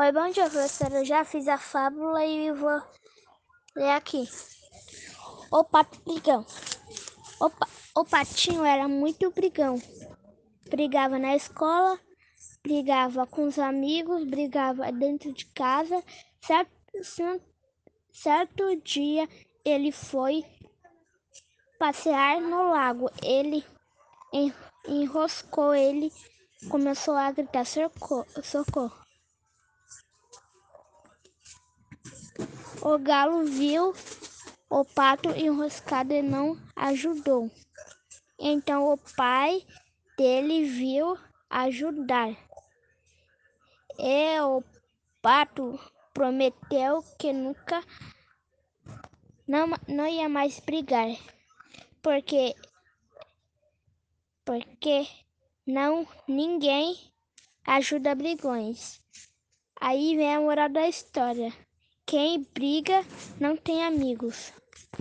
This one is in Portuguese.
Oi, bom dia, professora. Eu já fiz a fábula e vou ler aqui. O pato brigão. O, pa o patinho era muito brigão. Brigava na escola, brigava com os amigos, brigava dentro de casa. Certo, certo dia ele foi passear no lago. Ele enroscou, ele começou a gritar socorro. O galo viu o pato enroscado e não ajudou. Então o pai dele viu ajudar. E o pato prometeu que nunca não, não ia mais brigar, porque porque não ninguém ajuda brigões. Aí vem a moral da história. Quem briga não tem amigos.